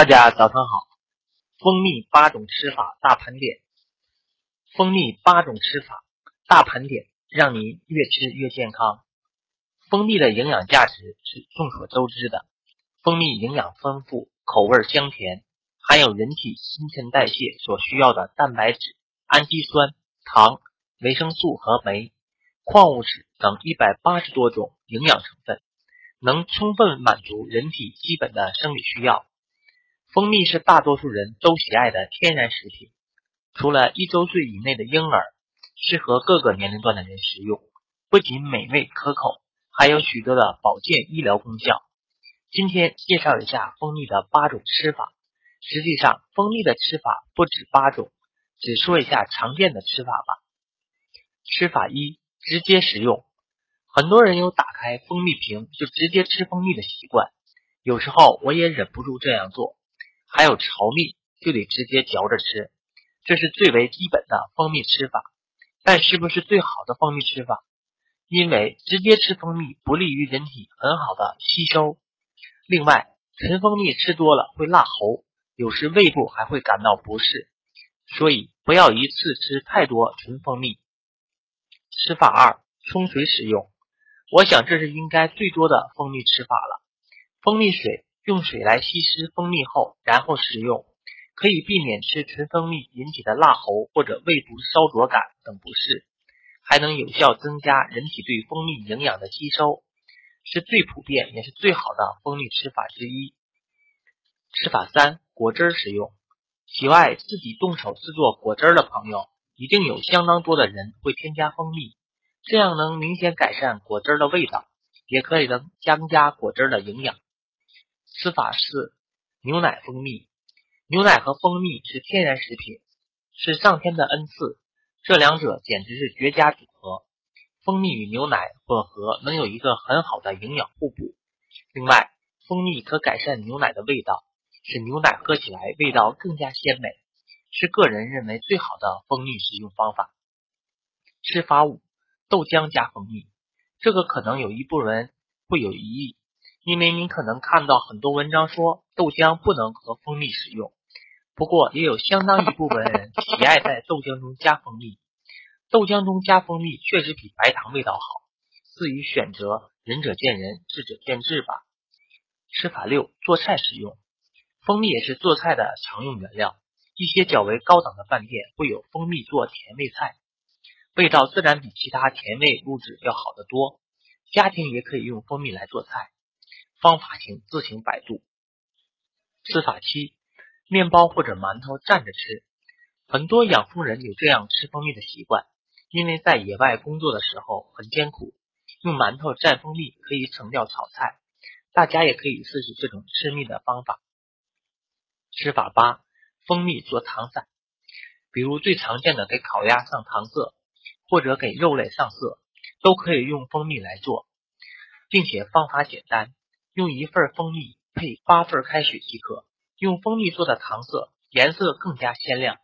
大家早上好，蜂蜜八种吃法大盘点。蜂蜜八种吃法大盘点，让您越吃越健康。蜂蜜的营养价值是众所周知的，蜂蜜营养丰富，口味香甜，含有人体新陈代谢所需要的蛋白质、氨基酸、糖、维生素和酶、矿物质等一百八十多种营养成分，能充分满足人体基本的生理需要。蜂蜜是大多数人都喜爱的天然食品，除了一周岁以内的婴儿，适合各个年龄段的人食用。不仅美味可口，还有许多的保健医疗功效。今天介绍一下蜂蜜的八种吃法。实际上，蜂蜜的吃法不止八种，只说一下常见的吃法吧。吃法一：直接食用。很多人有打开蜂蜜瓶就直接吃蜂蜜的习惯，有时候我也忍不住这样做。还有巢蜜就得直接嚼着吃，这是最为基本的蜂蜜吃法，但是不是最好的蜂蜜吃法？因为直接吃蜂蜜不利于人体很好的吸收。另外，纯蜂蜜吃多了会辣喉，有时胃部还会感到不适，所以不要一次吃太多纯蜂蜜。吃法二：冲水使用。我想这是应该最多的蜂蜜吃法了，蜂蜜水。用水来稀释蜂蜜后，然后食用，可以避免吃纯蜂蜜引起的辣喉或者胃部烧灼感等不适，还能有效增加人体对蜂蜜营养的吸收，是最普遍也是最好的蜂蜜吃法之一。吃法三：果汁食用。喜爱自己动手制作果汁的朋友，一定有相当多的人会添加蜂蜜，这样能明显改善果汁的味道，也可以能增加果汁的营养。吃法四：牛奶蜂蜜。牛奶和蜂蜜是天然食品，是上天的恩赐，这两者简直是绝佳组合。蜂蜜与牛奶混合，能有一个很好的营养互补。另外，蜂蜜可改善牛奶的味道，使牛奶喝起来味道更加鲜美，是个人认为最好的蜂蜜食用方法。吃法五：豆浆加蜂蜜。这个可能有一部分人会有疑义。因为你可能看到很多文章说豆浆不能和蜂蜜使用，不过也有相当一部分人 喜爱在豆浆中加蜂蜜。豆浆中加蜂蜜确实比白糖味道好，至于选择，仁者见仁，智者见智吧。吃法六：做菜使用。蜂蜜也是做菜的常用原料，一些较为高档的饭店会有蜂蜜做甜味菜，味道自然比其他甜味物质要好得多。家庭也可以用蜂蜜来做菜。方法请自行百度。吃法七：面包或者馒头蘸着吃。很多养蜂人有这样吃蜂蜜的习惯，因为在野外工作的时候很艰苦，用馒头蘸蜂蜜可以省掉炒菜。大家也可以试试这种吃蜜的方法。吃法八：蜂蜜做糖色。比如最常见的给烤鸭上糖色，或者给肉类上色，都可以用蜂蜜来做，并且方法简单。用一份蜂蜜配八份开水即可。用蜂蜜做的糖色颜色更加鲜亮。